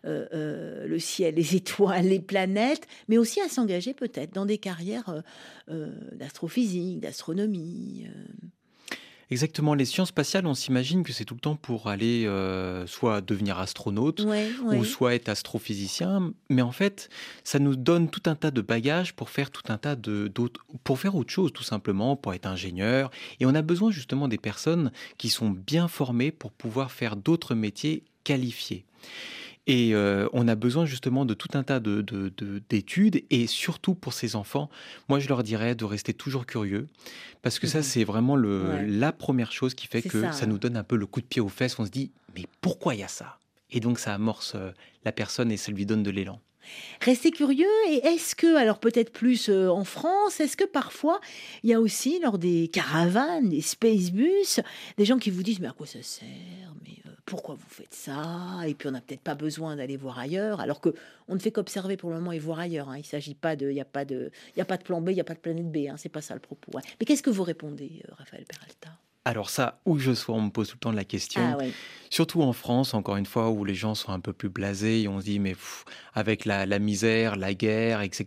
euh, le ciel, les étoiles, les planètes, mais aussi à s'engager peut-être dans des carrières d'astrophysique, d'astronomie. Exactement, les sciences spatiales, on s'imagine que c'est tout le temps pour aller euh, soit devenir astronaute ou soit être astrophysicien, mais en fait, ça nous donne tout un tas de bagages pour faire tout un tas de d'autres, pour faire autre chose tout simplement, pour être ingénieur. Et on a besoin justement des personnes qui sont bien formées pour pouvoir faire d'autres métiers qualifiés. Et euh, on a besoin justement de tout un tas d'études de, et surtout pour ces enfants, moi je leur dirais de rester toujours curieux parce que ça mmh c'est vraiment le, la première chose qui fait que ça, nous donne un peu le coup de pied aux fesses. On se dit mais pourquoi il y a ça? Et donc ça amorce euh, la personne et ça lui donne de l'élan. Restez curieux et est-ce que, alors peut-être plus euh, en France, est-ce que parfois il y a aussi lors des caravanes, des space bus, des gens qui vous disent mais à quoi ça sert? Pourquoi vous faites ça? Et puis on n'a peut-être pas besoin d'aller voir ailleurs, alors que on ne fait qu'observer pour le moment et voir ailleurs. Hein. Il s'agit pas de, il n'y a pas de, il a pas de plan B, il n'y a pas de planète B. Hein. C'est pas ça le propos. Hein. Mais qu'est-ce que vous répondez, euh, Raphaël Peralta? Alors ça, où que je sois, on me pose tout le temps la question. Ah Surtout en France, encore une fois, où les gens sont un peu plus blasés et on se dit, mais avec la, misère, la guerre, etc.,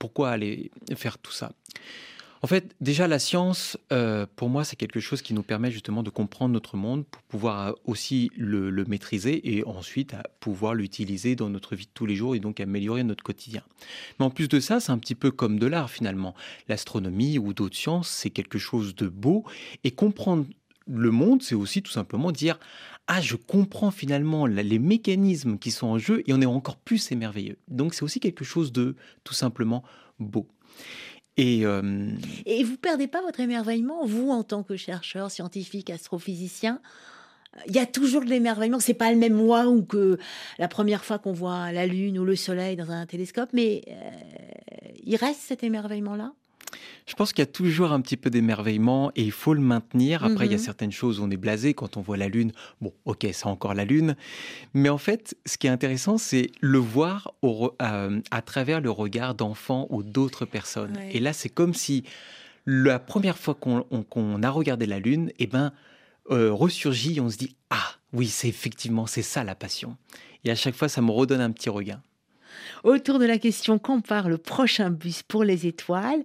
pourquoi aller faire tout ça? En fait, déjà, la science, euh, pour moi, c'est quelque chose qui nous permet justement de comprendre notre monde pour pouvoir euh, aussi le, maîtriser et ensuite à pouvoir l'utiliser dans notre vie de tous les jours et donc améliorer notre quotidien. Mais en plus de ça, c'est un petit peu comme de l'art finalement. L'astronomie ou d'autres sciences, c'est quelque chose de beau et comprendre le monde, c'est aussi tout simplement dire ah, je comprends finalement les mécanismes qui sont en jeu et on est encore plus émerveilleux. Donc c'est aussi quelque chose de tout simplement beau. Et, euh, et vous perdez pas votre émerveillement, vous, en tant que chercheur, scientifique, astrophysicien? Il y a toujours de l'émerveillement. C'est pas le même ou que la première fois qu'on voit la Lune ou le Soleil dans un télescope, mais euh, il reste cet émerveillement-là? Je pense qu'il y a toujours un petit peu d'émerveillement et il faut le maintenir. Après, il y a mhm. certaines choses où on est blasé quand on voit la Lune. Bon, ok, c'est encore la Lune. Mais en fait, ce qui est intéressant, c'est le voir euh, à travers le regard d'enfants ou d'autres personnes. Et là, c'est comme si la première fois qu'on a regardé la Lune, eh ben, euh, ressurgit et on se dit Ah, oui, c'est effectivement, c'est ça la passion. Et à chaque fois, ça me redonne un petit regain autour de la question quand part le prochain bus pour les étoiles.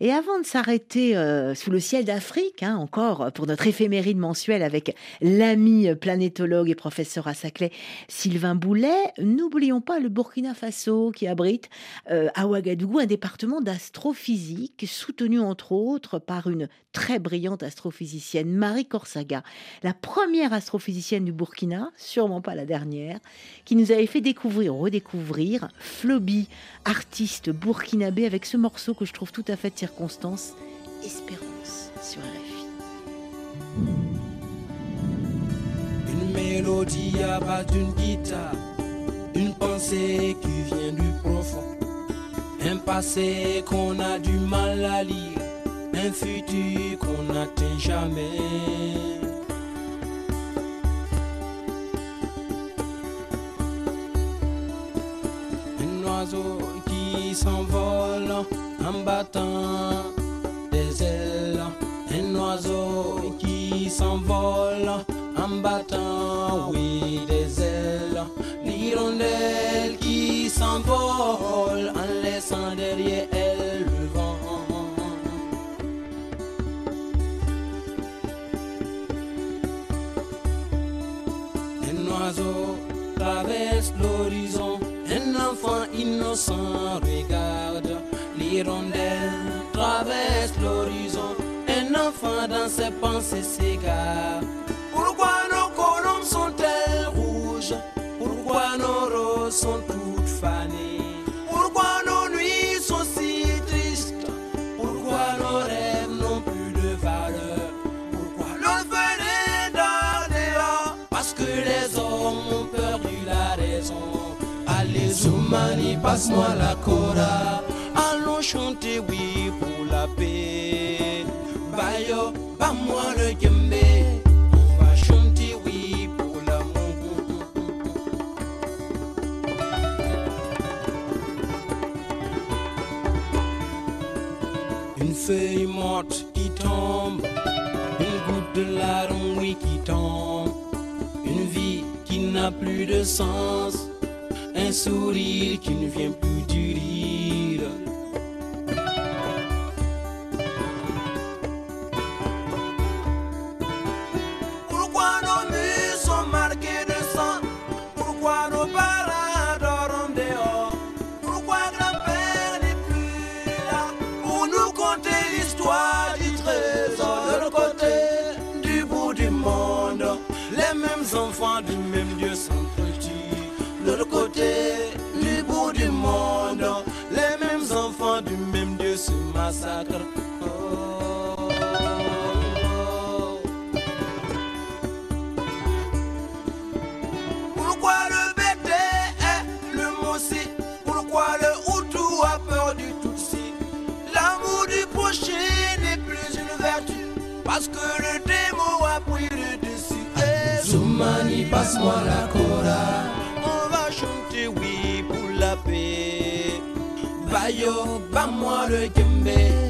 Et avant de s'arrêter euh, sous le ciel d'Afrique, hein, encore pour notre éphéméride mensuelle avec l'ami planétologue et professeur à Saclay, Sylvain Boulet, n'oublions pas le Burkina Faso qui abrite euh, à Ouagadougou un département d'astrophysique soutenu entre autres par une très brillante astrophysicienne, Marie Corsaga, la première astrophysicienne du Burkina, sûrement pas la dernière, qui nous avait fait découvrir, redécouvrir Floby, artiste burkinabé, avec ce morceau que je trouve tout à fait de circonstance, Espérance sur RFI. Une mélodie à bas d'une guitare, une pensée qui vient du profond, un passé qu'on a du mal à lire, un futur qu'on n'atteint jamais. Oiseau qui s'envole en battant des ailes, un oiseau qui s'envole en battant, oui, des ailes, l'hirondelle qui s'envole en laissant derrière l'hirondelle traverse l'horizon, un enfant dans ses pensées s'égare. Pourquoi nos colombes sont-elles rouges? Pourquoi nos roses sont toutes fanées Zoumani, passe-moi la cora. Allons chanter, oui, pour la paix. Bayo, pas-moi le djembé. On va chanter, oui, pour l'amour. Une feuille morte qui tombe, une goutte de larmes, oui, qui tombe. Une vie qui n'a plus de sens, sourire qui ne vient plus du rire. Pourquoi nos murs sont marqués de sang? Pourquoi nos parents dorment dehors? Pourquoi grand-père n'est plus là? Pour nous conter l'histoire du trésor De l'autre côté du bout du monde. Les mêmes enfants du même Dieu s'entretuent Du du monde Les mêmes enfants du même Dieu se massacrent. Pourquoi le BT est le Mossi? Pourquoi le Hutu a peur du Tutsi? L'amour du prochain n'est plus une vertu Parce que le démon a pris le dessus. Eh, Zoumani, passe-moi la cora Bayo, bats-moi le djembé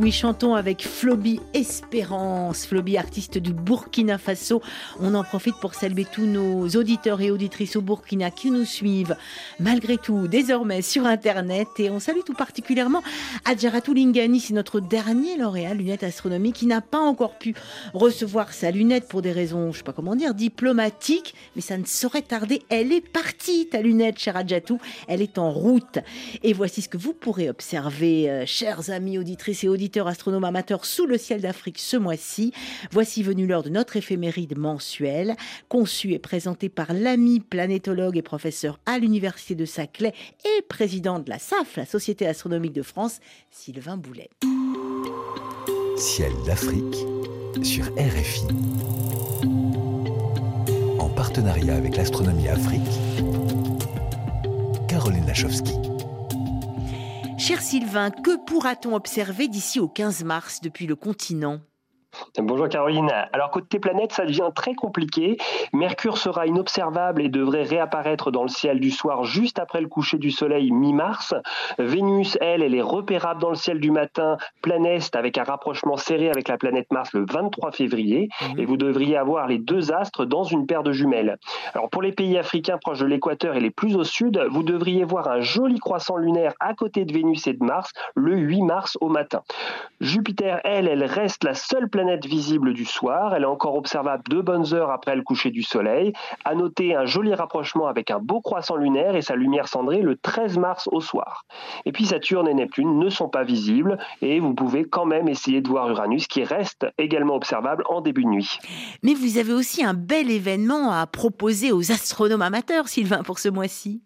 Oui, chantons avec Floby Espérance, Floby artiste du Burkina Faso. On en profite pour saluer tous nos auditeurs et auditrices au Burkina qui nous suivent malgré tout désormais sur Internet. Et on salue tout particulièrement Adjaratou Lingani, c'est notre dernier lauréat lunette astronomique qui n'a pas encore pu recevoir sa lunette pour des raisons, je sais pas comment dire, diplomatiques, mais ça ne saurait tarder. Elle est partie, ta lunette, cher Adjatou. Elle est en route. Et voici ce que vous pourrez observer, euh, chers amis auditrices et auditeurs astronomes amateurs sous le ciel d'Afrique ce mois-ci. Voici venu l'heure de notre éphéméride mensuelle, conçue et présentée par l'ami planétologue et professeur à l'université de Saclay et président de la SAF, la Société astronomique de France, Sylvain Boulet. Ciel d'Afrique sur RFI. En partenariat avec l'Astronomie Afrique, Caroline Lachowski. Cher Sylvain, que pourra-t-on observer d'ici au 15 mars depuis le continent? Bonjour Caroline. Alors côté planète, ça devient très compliqué. Mercure sera inobservable et devrait réapparaître dans le ciel du soir juste après le coucher du soleil mi-mars. Vénus, elle, elle est repérable dans le ciel du matin plein est avec un rapprochement serré avec la planète Mars le 23 février. Et vous devriez avoir les deux astres dans une paire de jumelles. Alors pour les pays africains proches de l'équateur et les plus au sud, vous devriez voir un joli croissant lunaire à côté de Vénus et de Mars le 8 mars au matin. Jupiter, elle, elle reste la seule planète visible du soir. Elle est encore observable deux bonnes heures après le coucher du soleil. À noter un joli rapprochement avec un beau croissant lunaire et sa lumière cendrée le 13 mars au soir. Et puis Saturne et Neptune ne sont pas visibles et vous pouvez quand même essayer de voir Uranus qui reste également observable en début de nuit. Mais vous avez aussi un bel événement à proposer aux astronomes amateurs, Sylvain, pour ce mois-ci.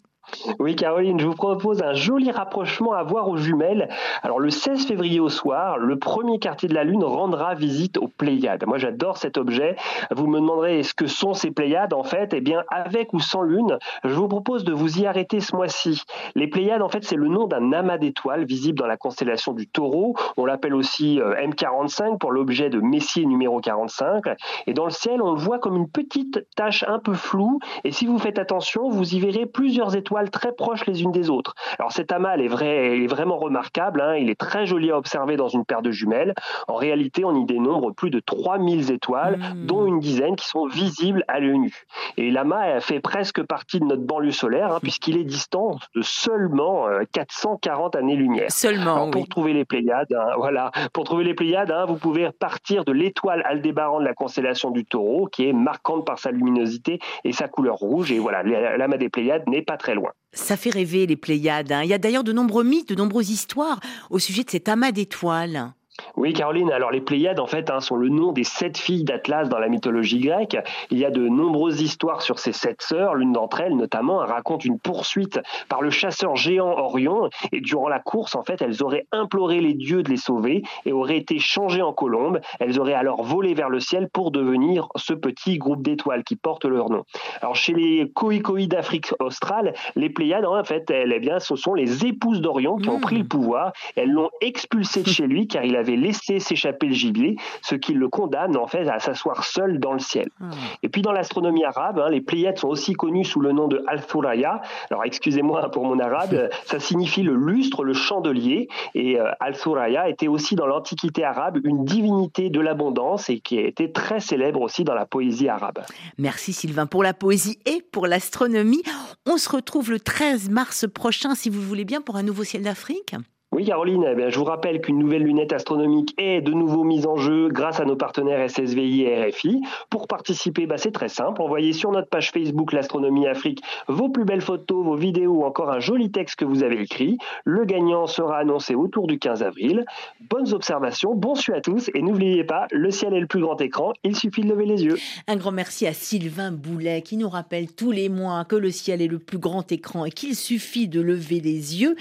Oui, Caroline, je vous propose un joli rapprochement à voir aux jumelles. Alors, le 16 février au soir, le premier quartier de la Lune rendra visite aux Pléiades. Moi, j'adore cet objet. Vous me demanderez ce que sont ces Pléiades, en fait. Eh bien, avec ou sans Lune, je vous propose de vous y arrêter ce mois-ci. Les Pléiades, en fait, c'est le nom d'un amas d'étoiles visible dans la constellation du taureau. On l'appelle aussi euh, M45 pour l'objet de Messier numéro 45. Et dans le ciel, on le voit comme une petite tache un peu floue. Et si vous faites attention, vous y verrez plusieurs étoiles très proches les unes des autres. Alors cet amas est, vrai, est vraiment remarquable, hein. il est très joli à observer dans une paire de jumelles. En réalité, on y dénombre plus de 3000 étoiles, mmh. dont une dizaine qui sont visibles à l'œil nu. Et l'amas fait presque partie de notre banlieue solaire, hein, puisqu'il est distant de seulement 440 euh, années-lumière. Seulement, Pour trouver les Pléiades, hein, voilà, pour trouver les Pléiades, vous pouvez partir de l'étoile Aldébaran de la constellation du Taureau, qui est marquante par sa luminosité et sa couleur rouge. Et voilà, l'amas des Pléiades n'est pas très loin. Ça fait rêver les Pléiades. Hein. Il y a d'ailleurs de nombreux mythes, de nombreuses histoires au sujet de cet amas d'étoiles. Oui, Caroline. Alors, les Pléiades, en fait, hein, sont le nom des sept filles d'Atlas dans la mythologie grecque. Il y a de nombreuses histoires sur ces sept sœurs. L'une d'entre elles, notamment, raconte une poursuite par le chasseur géant Orion. Et durant la course, en fait, elles auraient imploré les dieux de les sauver et auraient été changées en colombes. Elles auraient alors volé vers le ciel pour devenir ce petit groupe d'étoiles qui porte leur nom. Alors, chez les Khoïkoi d'Afrique australe, les Pléiades, en fait, elles, eh bien, ce sont les épouses d'Orion qui ont mmh. pris le pouvoir. Elles l'ont expulsé de chez lui car il avait laissé s'échapper le gibier, ce qui le condamne en fait à s'asseoir seul dans le ciel. Ah. Et puis dans l'astronomie arabe, hein, les Pléiades sont aussi connues sous le nom de Al-Thuraya. Alors excusez-moi pour mon arabe, ça signifie le lustre, le chandelier. Et euh, Al-Thuraya était aussi dans l'Antiquité arabe une divinité de l'abondance et qui a été très célèbre aussi dans la poésie arabe. Merci Sylvain pour la poésie et pour l'astronomie. On se retrouve le 13 mars prochain, si vous voulez bien, pour un nouveau ciel d'Afrique. Oui, Caroline, eh je vous rappelle qu'une nouvelle lunette astronomique est de nouveau mise en jeu grâce à nos partenaires SSVI et RFI. Pour participer, bah, c'est très simple. Envoyez sur notre page Facebook L'Astronomie Afrique vos plus belles photos, vos vidéos ou encore un joli texte que vous avez écrit. Le gagnant sera annoncé autour du 15 avril. Bonnes observations, bon suite à tous et n'oubliez pas, le ciel est le plus grand écran, il suffit de lever les yeux. Un grand merci à Sylvain Boulet qui nous rappelle tous les mois que le ciel est le plus grand écran et qu'il suffit de lever les yeux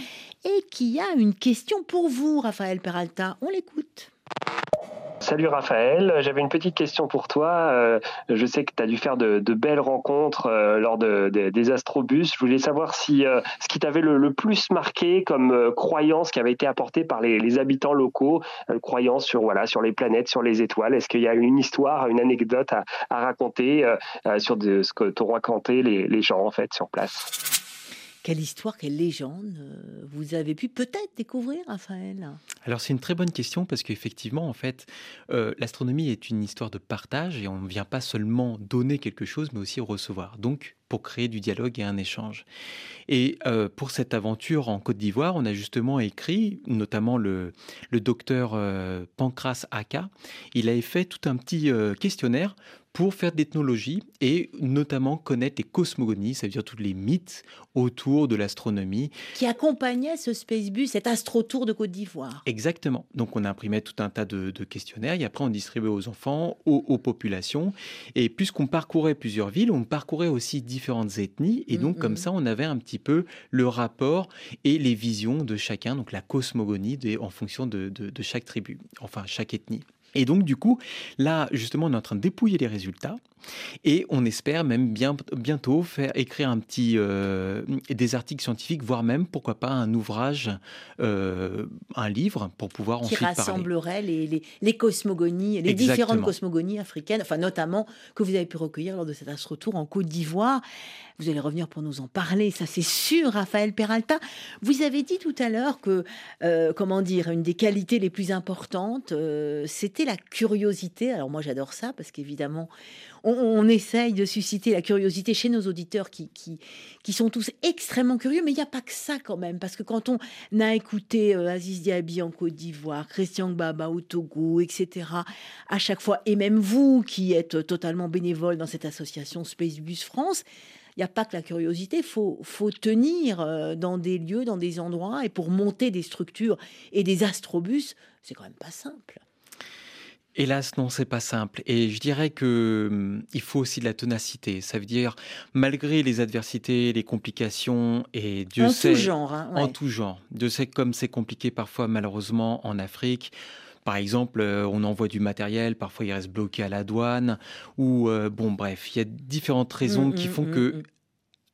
et qui a une question pour vous, Raphaël Peralta. On l'écoute. Salut Raphaël, j'avais une petite question pour toi. Euh, je sais que tu as dû faire de, belles rencontres euh, lors des astrobus. Je voulais savoir si euh, ce qui t'avait le, plus marqué comme croyance qui avait été apportée par les, habitants locaux, croyance sur voilà sur les planètes, sur les étoiles. Est-ce qu'il y a une histoire, une anecdote à, raconter sur ce que t'ont raconté les, les gens en fait sur place? Quelle histoire, quelle légende euh, vous avez pu peut-être découvrir, Raphaël? Alors c'est une très bonne question parce qu'effectivement, en fait, euh, l'astronomie est une histoire de partage et on ne vient pas seulement donner quelque chose, mais aussi recevoir. Donc, pour créer du dialogue et un échange. Et euh, pour cette aventure en Côte d'Ivoire, on a justement écrit, notamment le, docteur Pancras Aka, il avait fait tout un petit questionnaire pour faire de l'ethnologie et notamment connaître les cosmogonies, ça veut dire tous les mythes autour de l'astronomie. Qui accompagnait ce Spacebus, cet astrotour de Côte d'Ivoire. Exactement. Donc on imprimait tout un tas de, questionnaires et après on distribuait aux enfants, aux, populations. Et puisqu'on parcourait plusieurs villes, on parcourait aussi différentes ethnies et donc comme ça on avait un petit peu le rapport et les visions de chacun, donc la cosmogonie en fonction de chaque tribu, enfin chaque ethnie. Et donc, du coup, là, justement, on est en train de dépouiller les résultats. Et on espère même bien, bientôt faire écrire un petit, euh, des articles scientifiques, voire même, pourquoi pas, un ouvrage, euh, un livre, pour pouvoir Qui ensuite rassemblerait Les, les, cosmogonies, les différentes cosmogonies africaines, enfin notamment que vous avez pu recueillir lors de cet astro-tour en Côte d'Ivoire. Vous allez revenir pour nous en parler, ça c'est sûr, Raphaël Peralta. Vous avez dit tout à l'heure que, euh, comment dire, une des qualités les plus importantes, c'était la curiosité. Alors moi j'adore ça parce qu'évidemment, on, essaye de susciter la curiosité chez nos auditeurs qui, sont tous extrêmement curieux, mais il n'y a pas que ça quand même, parce que quand on a écouté euh, Aziz Diaby en Côte d'Ivoire, Christian Gbaba au Togo, etc., à chaque fois, et même vous qui êtes totalement bénévole dans cette association Spacebus France, il n'y a pas que la curiosité, il faut, faut tenir euh, dans des lieux, dans des endroits, et pour monter des structures et des astrobus, c'est quand même pas simple. Hélas, non, c'est pas simple. Et je dirais que hum, il faut aussi de la ténacité. Ça veut dire, malgré les adversités, les complications, et Dieu en sait, tout genre, hein, en tout genre. Dieu sait comme c'est compliqué parfois, malheureusement, en Afrique. Par exemple, euh, on envoie du matériel, parfois il reste bloqué à la douane, ou euh, bon, bref, il y a différentes raisons Mm, qui mm, font mm, que mm.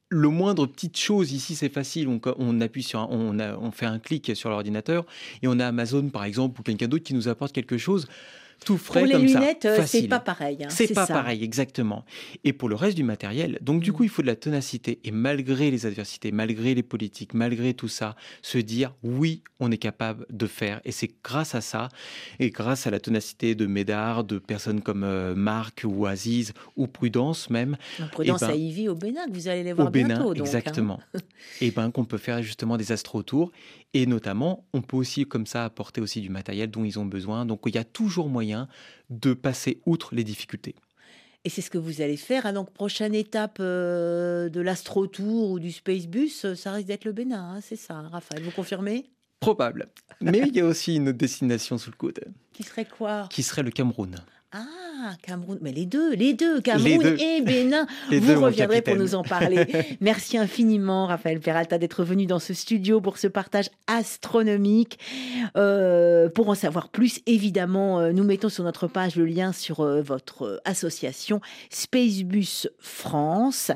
le moindre petite chose ici, c'est facile. On, on appuie sur, un- on, a- on fait un clic sur l'ordinateur et on a Amazon par exemple ou quelqu'un d'autre qui nous apporte quelque chose. Tout frais Pour les comme lunettes, ça. euh, c'est pas pareil. hein, C'est pas ça. pareil, exactement. Et pour le reste du matériel, donc du coup, il faut de la ténacité. Et malgré les adversités, malgré les politiques, malgré tout ça, se dire oui, on est capable de faire. Et c'est grâce à ça, et grâce à la ténacité de Médard, de personnes comme euh, Marc ou Aziz, ou Prudence même. Donc, Prudence eh ben, à Ivy au Bénin, que vous allez les voir au Bénin, bientôt. donc, hein. exactement. et ben qu'on peut faire justement des astro-tours. Et notamment, on peut aussi comme ça apporter aussi du matériel dont ils ont besoin. Donc il y a toujours moyen de passer outre les difficultés. Et c'est ce que vous allez faire. hein. Donc, prochaine étape euh, de l'Astro Tour ou du Space Bus, euh, ça risque d'être le Bénin, hein, c'est ça, hein, Raphaël. Vous confirmez? Probable. Mais il y a aussi une autre destination sous le coude, Qui serait quoi? Qui serait le Cameroun. Ah, Cameroun. Mais les deux, les deux, Cameroun deux. et Bénin. Les Vous reviendrez pour nous en parler. Merci infiniment, Raphaël Peralta, d'être venu dans ce studio pour ce partage astronomique. Euh, pour en savoir plus, évidemment, euh, nous mettons sur notre page le lien sur euh, votre association Spacebus France.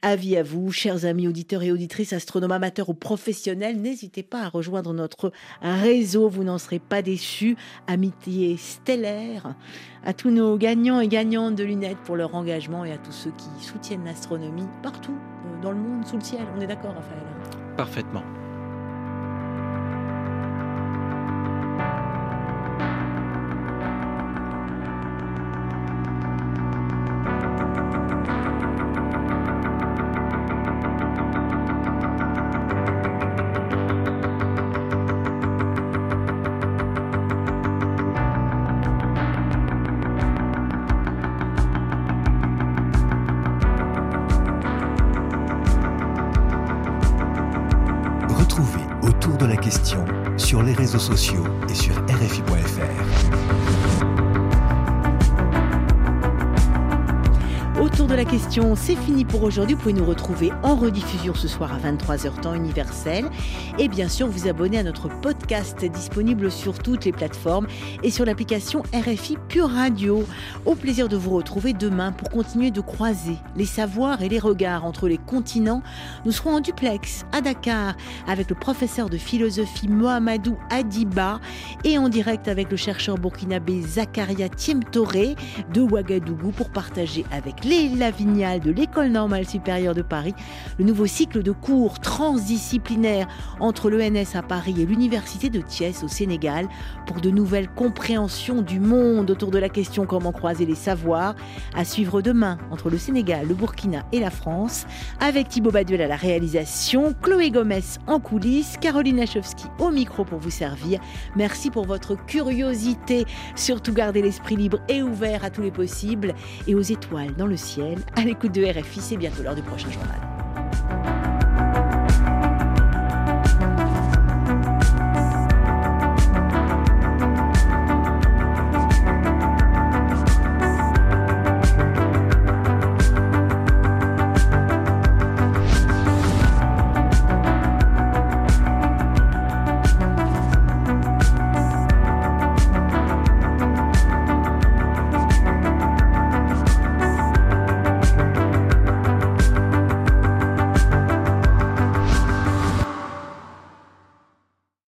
Avis à vous, chers amis auditeurs et auditrices, astronomes amateurs ou professionnels, n'hésitez pas à rejoindre notre réseau, vous n'en serez pas déçus. Amitié stellaire à tous nos gagnants et gagnantes de lunettes pour leur engagement et à tous ceux qui soutiennent l'astronomie partout euh, dans le monde, sous le ciel. On est d'accord, Raphaël? Parfaitement. C'est fini pour aujourd'hui. Vous pouvez nous retrouver en rediffusion ce soir à 23h temps universel. Et bien sûr, vous abonner à notre podcast disponible sur toutes les plateformes et sur l'application RFI Pure Radio. Au plaisir de vous retrouver demain pour continuer de croiser les savoirs et les regards entre les continents. Nous serons en duplex à Dakar avec le professeur de philosophie Mohamedou Adiba et en direct avec le chercheur burkinabé Zakaria Tiemtoré de Ouagadougou pour partager avec Léla Vignal de l'École normale supérieure de Paris le nouveau cycle de cours transdisciplinaires entre l'ENS à Paris et l'Université de Thiès au Sénégal pour de nouvelles compréhensions du monde autour de la question comment croiser les savoirs à suivre demain entre le Sénégal, le Burkina et la France avec Thibaut Baduel à la réalisation, Chloé Gomez en coulisses, Caroline Lachowski au micro pour vous servir. Merci pour votre curiosité. Surtout gardez l'esprit libre et ouvert à tous les possibles et aux étoiles dans le ciel. À l'écoute de RFI, c'est bientôt l'heure du prochain journal.